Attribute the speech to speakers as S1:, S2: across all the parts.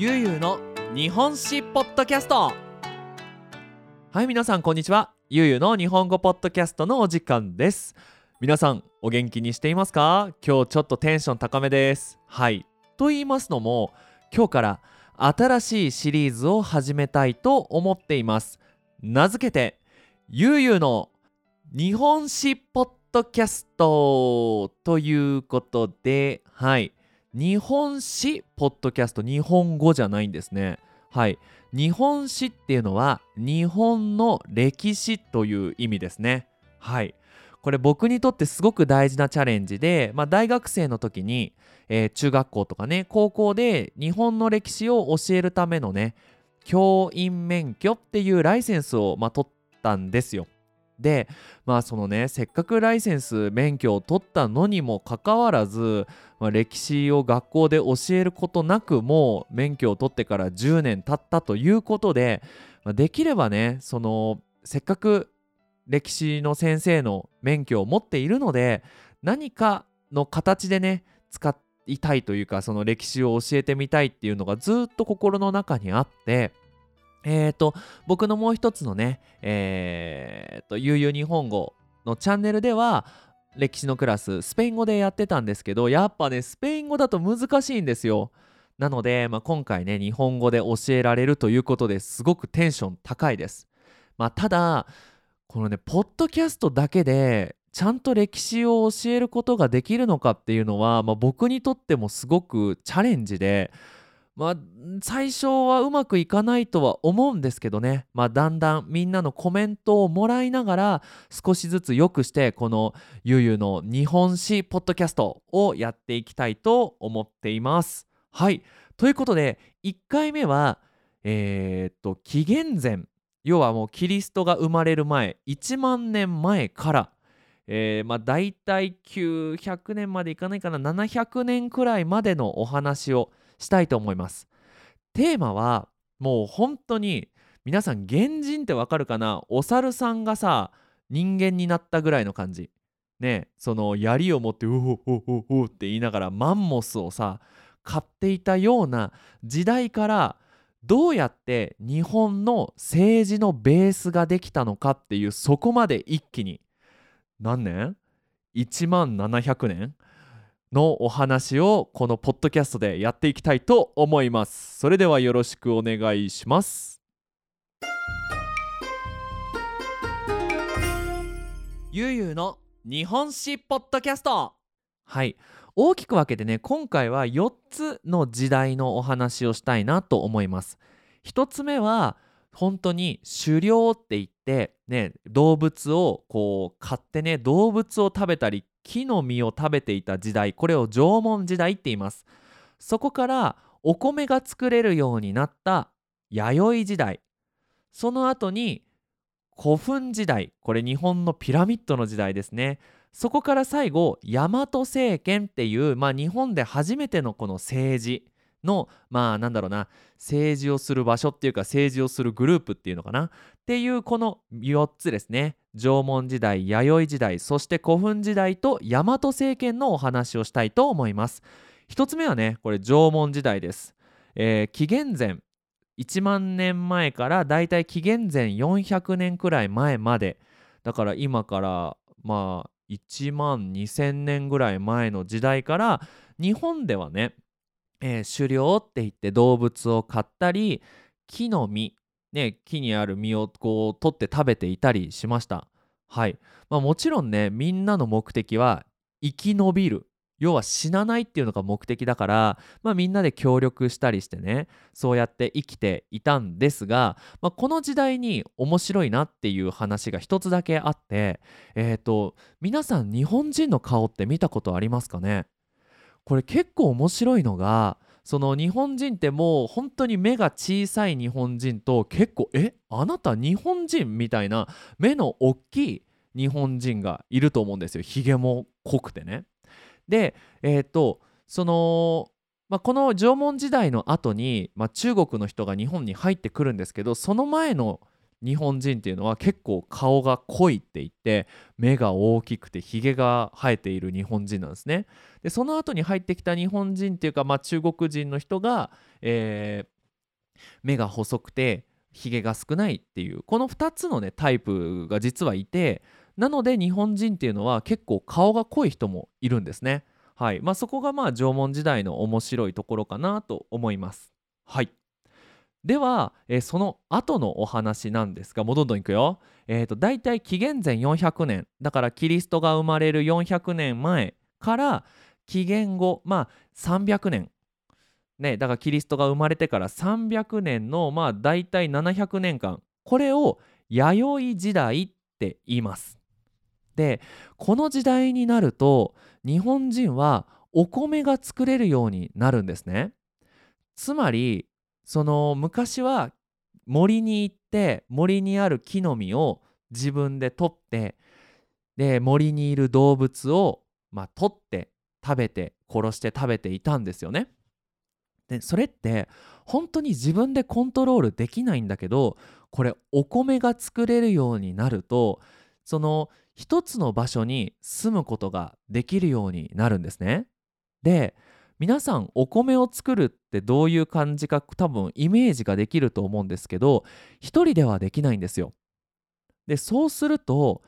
S1: ゆうゆうの日本史ポッドキャスト。はい皆さんこんにちは。ゆうゆうの日本語ポッドキャストのお時間です。皆さんお元気にしていますか？今日ちょっとテンション高めです。はい。と言いますのも今日から新しいシリーズを始めたいと思っています。名付けてゆうゆうの日本史ポッドキャストということではい。日本史ポッドキャスト日本語じゃないんですね。はい。日本史っていうのは日本の歴史という意味ですね。はい。これ僕にとってすごく大事なチャレンジで、まあ、大学生の時に、えー、中学校とかね高校で日本の歴史を教えるためのね教員免許っていうライセンスを、まあ、取ったんですよ。でまあそのねせっかくライセンス免許を取ったのにもかかわらず、まあ、歴史を学校で教えることなくもう免許を取ってから10年経ったということで、まあ、できればねそのせっかく歴史の先生の免許を持っているので何かの形でね使いたいというかその歴史を教えてみたいっていうのがずっと心の中にあってえーと、僕のもう一つのね、えーと、悠々日本語のチャンネルでは、歴史のクラス、スペイン語でやってたんですけど、やっぱね、スペイン語だと難しいんですよ。なので、まあ、今回ね、日本語で教えられるということですごくテンション高いです。まあ、ただ、このね、ポッドキャストだけで、ちゃんと歴史を教えることができるのかっていうのは、まあ、僕にとってもすごくチャレンジで、まあ最初はうまくいかないとは思うんですけどね、まあ、だんだんみんなのコメントをもらいながら少しずつ良くしてこのゆゆの日本史ポッドキャストをやっていきたいと思っています。はい。ということで1回目はえー、っと紀元前。要はもうキリストが生まれる前。1万年前から。えー、まあ大体900年までいかないかな。700年くらいまでのお話をしたいと思います。テーマはもう本当に皆さん原人ってわかるかな？お猿さんがさ人間になったぐらいの感じ。ねその槍を持って「うおおおお」って言いながらマンモスをさ買っていたような時代からどうやって日本の政治のベースができたのかっていうそこまで一気に何年 ?1 万700年？のお話をこのポッドキャストでやっていきたいと思います。それではよろしくお願いします。ゆうゆうの日本史ポッドキャスト。はい。大きく分けてね今回は4つの時代のお話をしたいなと思います。1つ目は本当に狩猟って言ってね動物をこう買ってね動物を食べたり木の実を食べていた時代これを縄文時代って言います。そこからお米が作れるようになった弥生時代。その後に古墳時代これ日本のピラミッドの時代ですね。そこから最後大和政権っていう、まあ、日本で初めてのこの政治。のまあなんだろうな政治をする場所っていうか政治をするグループっていうのかな？っていうこの4つですね。縄文時代弥生時代そして古墳時代と大和政権のお話をしたいと思います。1つ目はねこれ縄文時代です、えー、紀元前1万年前からだいたい紀元前400年くらい前まで。だから今からまあ1万2000年ぐらい前の時代から日本ではねえー、狩猟って言って動物を飼ったり木の実、ね、木にある実をこう取って食べていたりしました。はい、まあ、もちろんねみんなの目的は生き延びる。要は死なないっていうのが目的だから、まあ、みんなで協力したりしてねそうやって生きていたんですが、まあ、この時代に面白いなっていう話が一つだけあってえっ、ー、と皆さん日本人の顔って見たことありますかね？これ結構面白いのがその日本人ってもう本当に目が小さい日本人と結構えあなた日本人みたいな目の大きい日本人がいると思うんですよひげも濃くてね。でえっ、ー、とその、まあ、この縄文時代の後に、まあ、中国の人が日本に入ってくるんですけどその前の日本人っていうのは結構顔が濃いって言って目が大きくてひげが生えている日本人なんですね。でその後に入ってきた日本人っていうか、まあ、中国人の人が、えー、目が細くてひげが少ないっていうこの2つのねタイプが実はいてなので日本人っていうのは結構顔が濃い人もいるんですね。はいまあ、そこがまあ縄文時代の面白いところかなと思います。はいでは、えー、その後のお話なんですがもうどんどんいくよ。えーと、大体紀元前400年だからキリストが生まれる400年前から紀元後まあ300年ねだからキリストが生まれてから300年のまあ大体700年間これを弥生時代って言います。でこの時代になると日本人はお米が作れるようになるんですね。つまりその昔は森に行って森にある木の実を自分で取ってで森にいる動物を、まあ、取って食べて殺して食べていたんですよね。でそれって本当に自分でコントロールできないんだけどこれお米が作れるようになるとその一つの場所に住むことができるようになるんですね。で皆さんお米を作るってどういう感じか多分イメージができると思うんですけど一人ではできないんですよ。でそうすると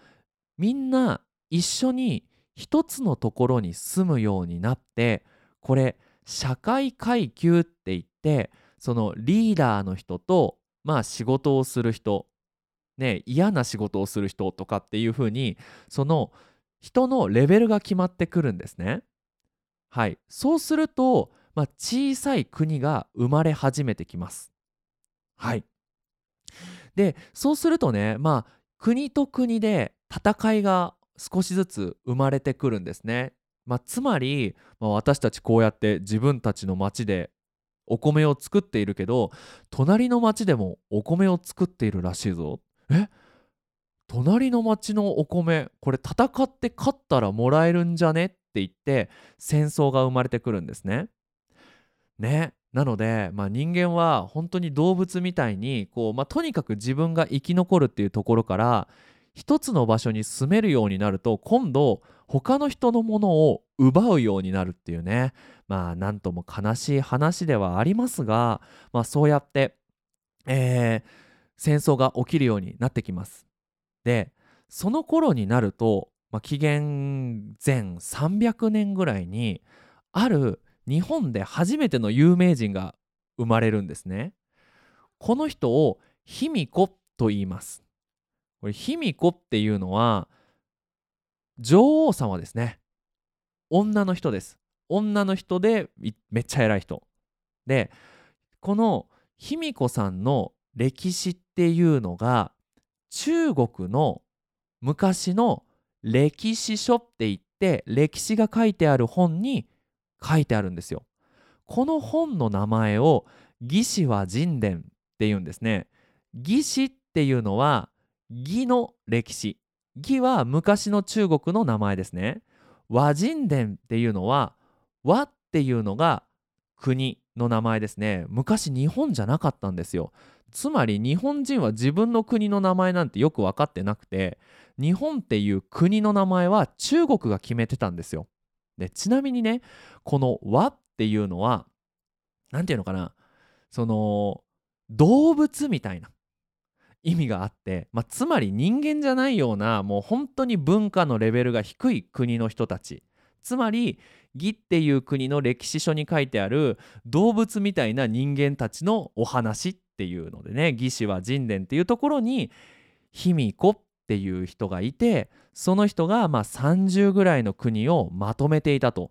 S1: みんな一緒に一つのところに住むようになってこれ社会階級って言ってそのリーダーの人とまあ仕事をする人ね嫌な仕事をする人とかっていう風にその人のレベルが決まってくるんですね。はい、そうすると、まあ、小さい国が生まれ始めてきます。はい、でそうするとね、まあ、国と国で戦いが少しずつ生まれてくるんですね。まあ、つまり、まあ、私たちこうやって自分たちの町でお米を作っているけど隣の町でもお米を作っているらしいぞ。え？隣の町のお米これ戦って勝ったらもらえるんじゃね？っって言って戦争が生まれてくるんですね。ねなので、まあ、人間は本当に動物みたいにこう、まあ、とにかく自分が生き残るっていうところから一つの場所に住めるようになると今度他の人のものを奪うようになるっていうねまあなんとも悲しい話ではありますが、まあ、そうやって、えー、戦争が起きるようになってきます。でその頃になるとまあ、紀元前300年ぐらいにある日本で初めての有名人が生まれるんですね。この人を卑弥呼と言います。これ卑弥呼っていうのは女王様ですね。女の人です。女の人でめっちゃ偉い人。でこの卑弥呼さんの歴史っていうのが中国の昔の歴史書って言って歴史が書いてある本に書いてあるんですよ。この本の名前を義士は人伝っていうんですね。義士っていうのは義の歴史。義は昔の中国の名前ですね。和人伝っていうのは和っていうのが国の名前ですね。昔日本じゃなかったんですよ。つまり日本人は自分の国の名前なんてよく分かってなくて日本っていう国の名前は中国が決めてたんですよ。でちなみにねこの「和」っていうのは何て言うのかなその動物みたいな意味があって、まあ、つまり人間じゃないようなもう本当に文化のレベルが低い国の人たちつまり義っていう国の歴史書に書いてある動物みたいな人間たちのお話っていうのでね義士は人伝っていうところに卑弥呼っていう人がいてその人がまあ30ぐらいの国をまとめていたと。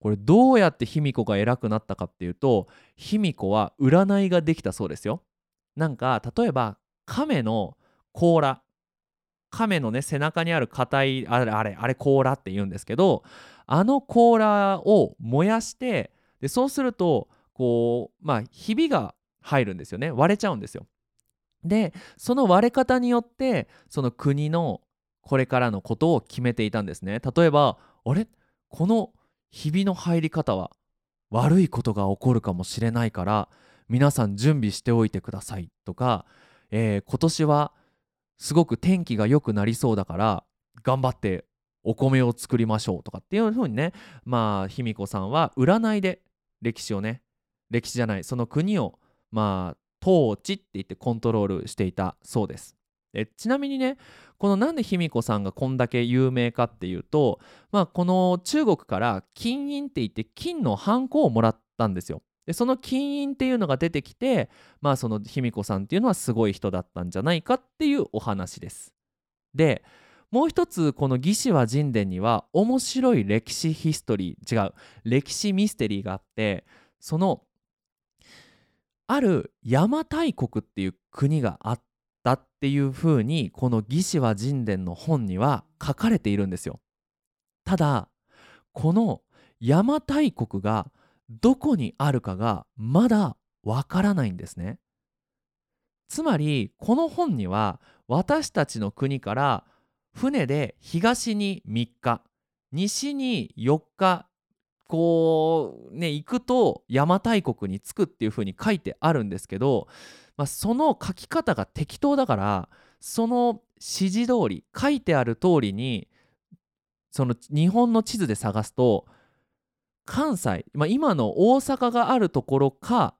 S1: これどうやって卑弥呼が偉くなったかっていうと卑弥呼は占いができたそうですよ。なんか例えば亀の甲羅亀のね背中にある硬いあれあれあれ甲羅って言うんですけどあの甲羅を燃やしてでそうするとこうまあひびが入るんですよね割れちゃうんですよ。でその割れ方によってその国のこれからのことを決めていたんですね。例えばあれ？このひびの入り方は悪いことが起こるかもしれないから皆さん準備しておいてくださいとかえー今年はすごく天気が良くなりそうだから頑張ってお米を作りましょうとかっていうふうにねまあ卑弥呼さんは占いで歴史をね歴史じゃないその国をまあ統治って言ってコントロールしていたそうです。でちなみにねこのなんで卑弥呼さんがこんだけ有名かっていうと、まあ、この中国から金印って言って金のハンコをもらったんですよ。でその金印っていうのが出てきてまあその卑弥呼さんっていうのはすごい人だったんじゃないかっていうお話です。でもう一つこの義士は神殿には面白い歴史ヒストリー違う歴史ミステリーがあってそのある邪馬台国っていう国があったっていうふうにこの義士は神殿の本には書かれているんですよ。ただこの邪馬台国がどこにあるかがまだわからないんですね。つまりこの本には私たちの国から船で東に3日西に4日こうね行くと邪馬台国に着くっていう風に書いてあるんですけど、まあ、その書き方が適当だからその指示通り書いてある通りにその日本の地図で探すと関西、まあ、今の大阪があるところか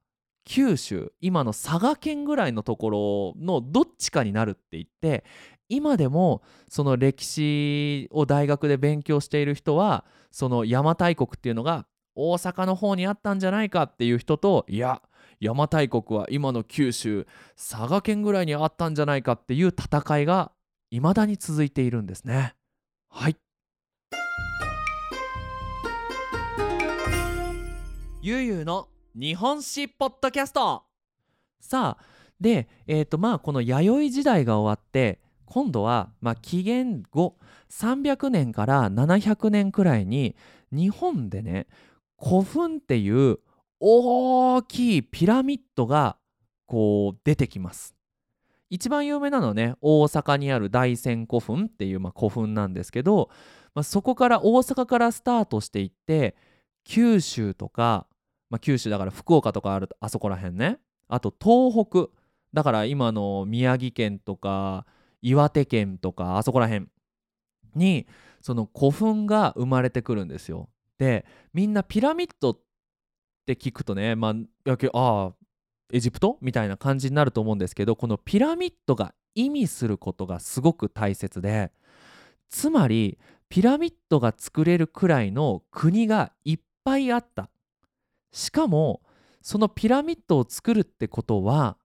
S1: 九州今の佐賀県ぐらいのところのどっちかになるって言って今でもその歴史を大学で勉強している人はその邪馬台国っていうのが大阪の方にあったんじゃないかっていう人といや邪馬台国は今の九州佐賀県ぐらいにあったんじゃないかっていう戦いが未だに続いているんですね。はいゆうゆうの日本史ポッドキャストさあでえっ、とまあこの弥生時代が終わって今度は、まあ、紀元後300年から700年くらいに日本でね古墳っていう大きいピラミッドがこう出てきます。一番有名なのはね大阪にある大仙古墳っていう、まあ、古墳なんですけど、まあ、そこから大阪からスタートしていって九州とか、まあ、九州だから福岡とかあるあそこら辺ね。あと東北。だから今の宮城県とか岩手県とかあそこら辺にその古墳が生まれてくるんですよ。でみんなピラミッドって聞くとねまあああエジプト？みたいな感じになると思うんですけどこのピラミッドが意味することがすごく大切でつまりピラミッドが作れるくらいの国がいっぱいあった。しかもそのピラミッドを作るってことは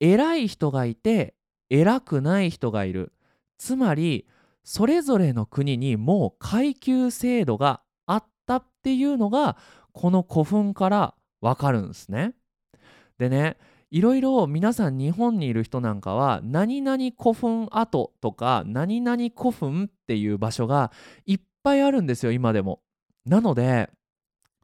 S1: 偉い人がいて偉くない人がいるつまりそれぞれの国にもう階級制度があったっていうのがこの古墳からわかるんですね。でねいろいろ皆さん日本にいる人なんかは何々古墳跡とか何々古墳っていう場所がいっぱいあるんですよ今でも。なので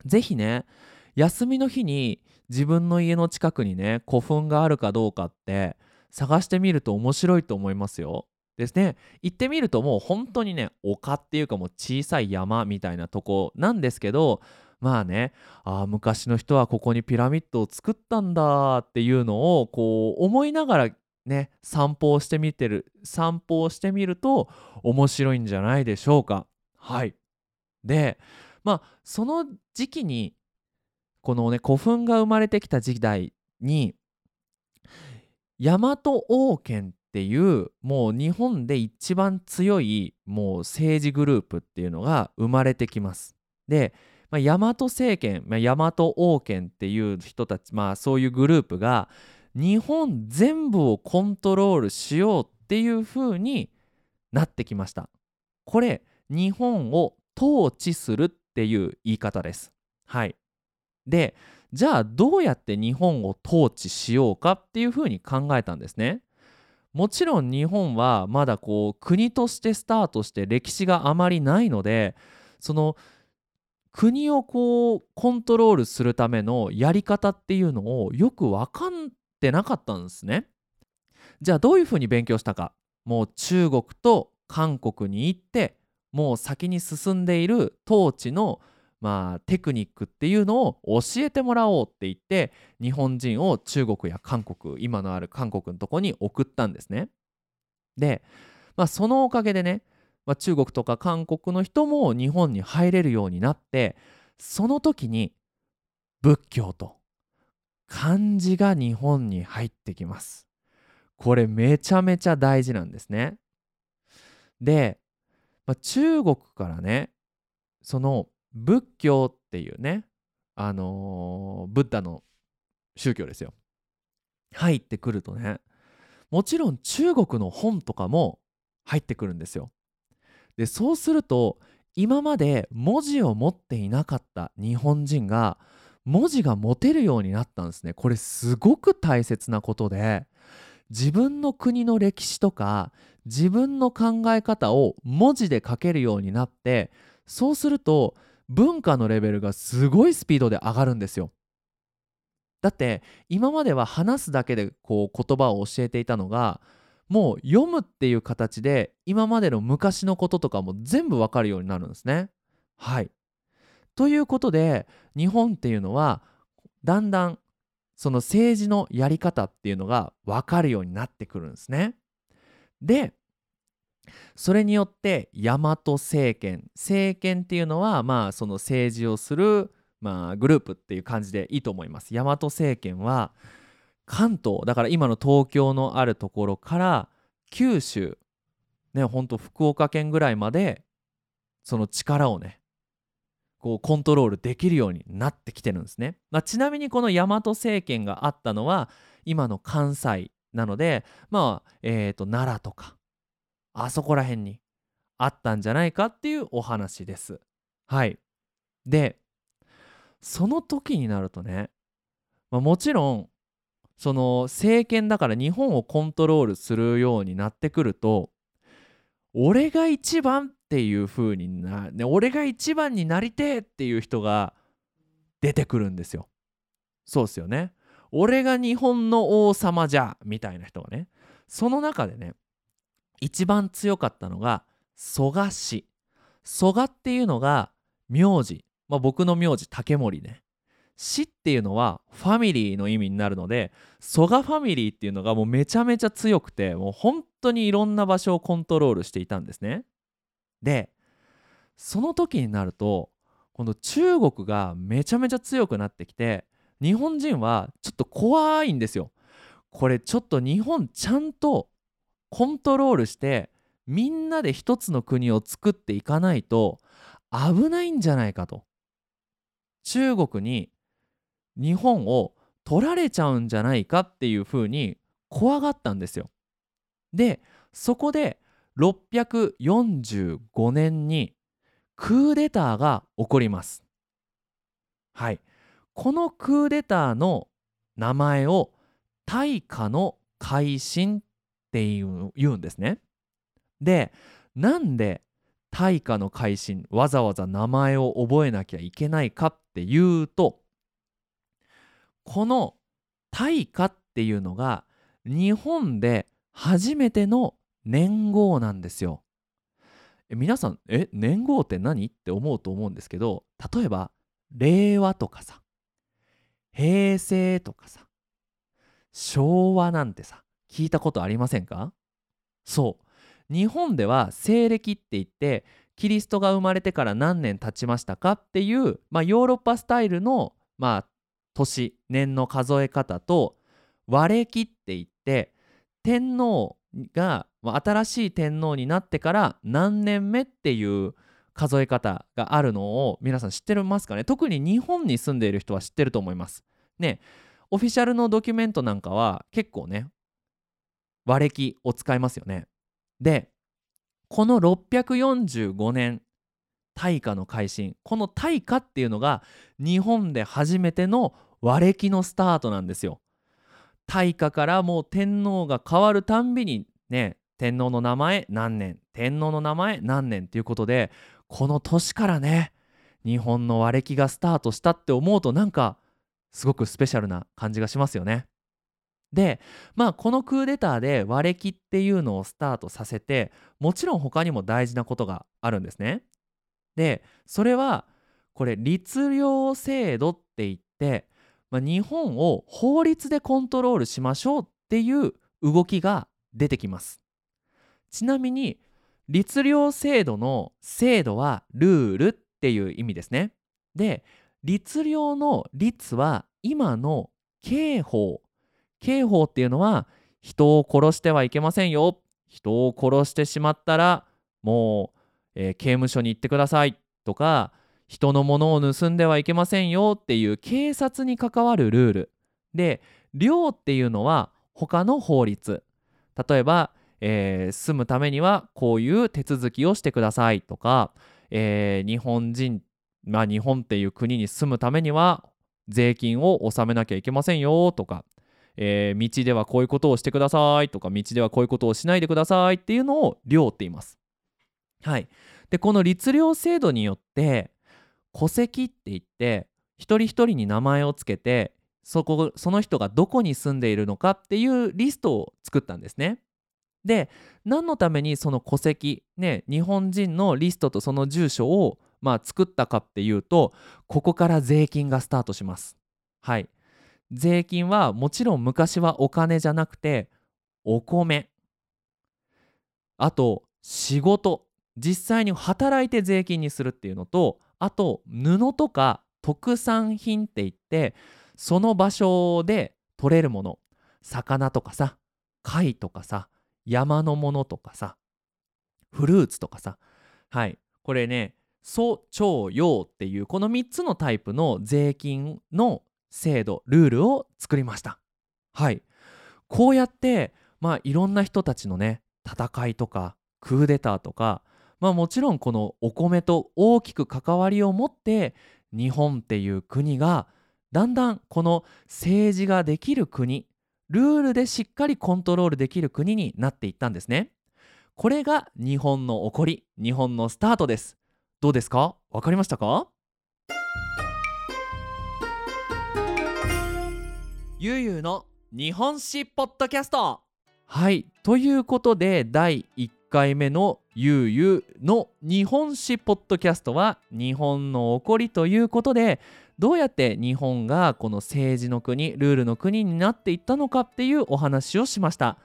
S1: ぜひね休みの日に自分の家の近くにね古墳があるかどうかって探してみると面白いと思いますよ。ですね行ってみるともう本当にね丘っていうかもう小さい山みたいなとこなんですけどまあねあ昔の人はここにピラミッドを作ったんだっていうのをこう思いながらね散歩をしてみてる散歩をしてみると面白いんじゃないでしょうか。はいでまあその時期にこのね古墳が生まれてきた時代に大和王権っていうもう日本で一番強いもう政治グループっていうのが生まれてきます。で、まあ、大和政権、まあ、大和王権っていう人たちまあそういうグループが日本全部をコントロールしようっていう風になってきました。これ日本を統治するっていう言い方です。はい。でじゃあどうやって日本を統治しようかっていうふうに考えたんですね。もちろん日本はまだこう国としてスタートして歴史があまりないのでその国をこうコントロールするためのやり方っていうのをよく分かってなかったんですね。じゃあどういうふうに勉強したかもう中国と韓国に行ってもう先に進んでいる統治のまあ、テクニックっていうのを教えてもらおうって言って日本人を中国や韓国今のある韓国のとこに送ったんですね。で、まあ、そのおかげでね、まあ、中国とか韓国の人も日本に入れるようになってその時に仏教と漢字が日本に入ってきます。これめちゃめちゃ大事なんですね。で、まあ、中国からねその仏教っていうねあのー、ブッダの宗教ですよ。入ってくるとねもちろん中国の本とかも入ってくるんですよ。でそうすると今まで文字を持っていなかった日本人が文字が持てるようになったんですね。これすごく大切なことで自分の国の歴史とか自分の考え方を文字で書けるようになってそうすると文化のレベルがすごいスピードで上がるんですよ。だって今までは話すだけでこう言葉を教えていたのがもう読むっていう形で今までの昔のこととかも全部わかるようになるんですね。はい。ということで日本っていうのはだんだんその政治のやり方っていうのが分かるようになってくるんですね。でそれによって大和政権政権っていうのはまあその政治をする、まあ、グループっていう感じでいいと思います。大和政権は関東だから今の東京のあるところから九州ねほんと福岡県ぐらいまでその力をねこうコントロールできるようになってきてるんですね。まあ、ちなみにこの大和政権があったのは今の関西なのでまあえっ、ー、と奈良とかあそこら辺にあったんじゃないかっていうお話です。はい。でその時になるとね、まあ、もちろんその政権だから日本をコントロールするようになってくると俺が一番っていう風にな、ね、俺が一番になりてえっていう人が出てくるんですよ。そうっすよね。俺が日本の王様じゃみたいな人がねその中でね一番強かったのが蘇我氏。蘇我っていうのが名字、まあ、僕の名字竹森ね。死っていうのはファミリーの意味になるので蘇我ファミリーっていうのがもうめちゃめちゃ強くてもう本当にいろんな場所をコントロールしていたんですね。でその時になるとこの中国がめちゃめちゃ強くなってきて日本人はちょっと怖いんですよ。これちょっと日本ちゃんとコントロールしてみんなで一つの国を作っていかないと危ないんじゃないかと中国に日本を取られちゃうんじゃないかっていうふうに怖がったんですよ。でそこで645年にクーデターが起こります。はい。このクーデターの名前を大化の改新って言うんですね。でなんで大化の改新わざわざ名前を覚えなきゃいけないかっていうとこの大化っていうのが日本で初めての年号なんですよ。皆さんえ年号って何？って思うと思うんですけど例えば令和とかさ平成とかさ昭和なんてさ聞いたことありませんか？そう。日本では西暦って言ってキリストが生まれてから何年経ちましたかっていう、まあ、ヨーロッパスタイルの、まあ、年年の数え方と和暦って言って天皇が新しい天皇になってから何年目っていう数え方があるのを皆さん知ってますかね？特に日本に住んでいる人は知ってると思います。ねオフィシャルのドキュメントなんかは結構ね和暦を使いますよね。でこの645年大化の改新この大化っていうのが日本で初めての和暦のスタートなんですよ。大化からもう天皇が変わるたんびにね天皇の名前何年天皇の名前何年っていうことでこの年からね日本の和暦がスタートしたって思うとなんかすごくスペシャルな感じがしますよね。でまあこのクーデターで和暦っていうのをスタートさせてもちろん他にも大事なことがあるんですね。でそれはこれ律令制度って言って、まあ、日本を法律でコントロールしましょうっていう動きが出てきますちなみに律令制度の制度はルールっていう意味ですねで律令の律は今の刑法刑法っていうのは人を殺してはいけませんよ。人を殺してしまったらもう、えー刑務所に行ってください。とか人のものを盗んではいけませんよっていう警察に関わるルール。で領っていうのは他の法律。例えば、えー住むためにはこういう手続きをしてください。とか、えー日本人まあ日本っていう国に住むためには税金を納めなきゃいけませんよ。とか、えー道ではこういうことをしてくださいとか道ではこういうことをしないでくださいっていうのを領って言います。はい、でこの律令制度によって戸籍って言って一人一人に名前をつけてそこその人がどこに住んでいるのかっていうリストを作ったんですね。で何のためにその戸籍ね日本人のリストとその住所をまあ作ったかっていうとここから税金がスタートします。はい。税金はもちろん昔はお金じゃなくてお米。あと仕事。実際に働いて税金にするっていうのとあと布とか特産品って言ってその場所で取れるもの。魚とかさ貝とかさ山のものとかさフルーツとかさ。はい。これね素徴用っていうこの3つのタイプの税金の制度ルールを作りました。はい。こうやってまあいろんな人たちのね戦いとかクーデターとかまあもちろんこのお米と大きく関わりを持って日本っていう国がだんだんこの政治ができる国ルールでしっかりコントロールできる国になっていったんですね。これが日本の起こり日本のスタートです。どうですか？わかりましたか？ゆうゆうの日本史ポッドキャスト。はいということで第1回目のゆうゆうの日本史ポッドキャストは日本の起こりということでどうやって日本がこの政治の国ルールの国になっていったのかっていうお話をしました。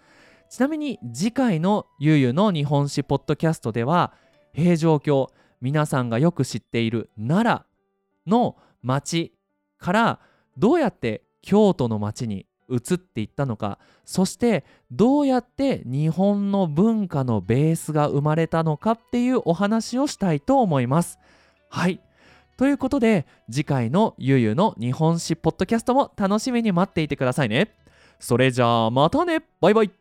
S1: ちなみに次回のゆうゆうの日本史ポッドキャストでは平城京皆さんがよく知っている奈良の町からどうやって京都の町に移っていったのかそしてどうやって日本の文化のベースが生まれたのかっていうお話をしたいと思います。はいということで次回のゆゆの日本史ポッドキャストも楽しみに待っていてくださいね。それじゃあまたねバイバイ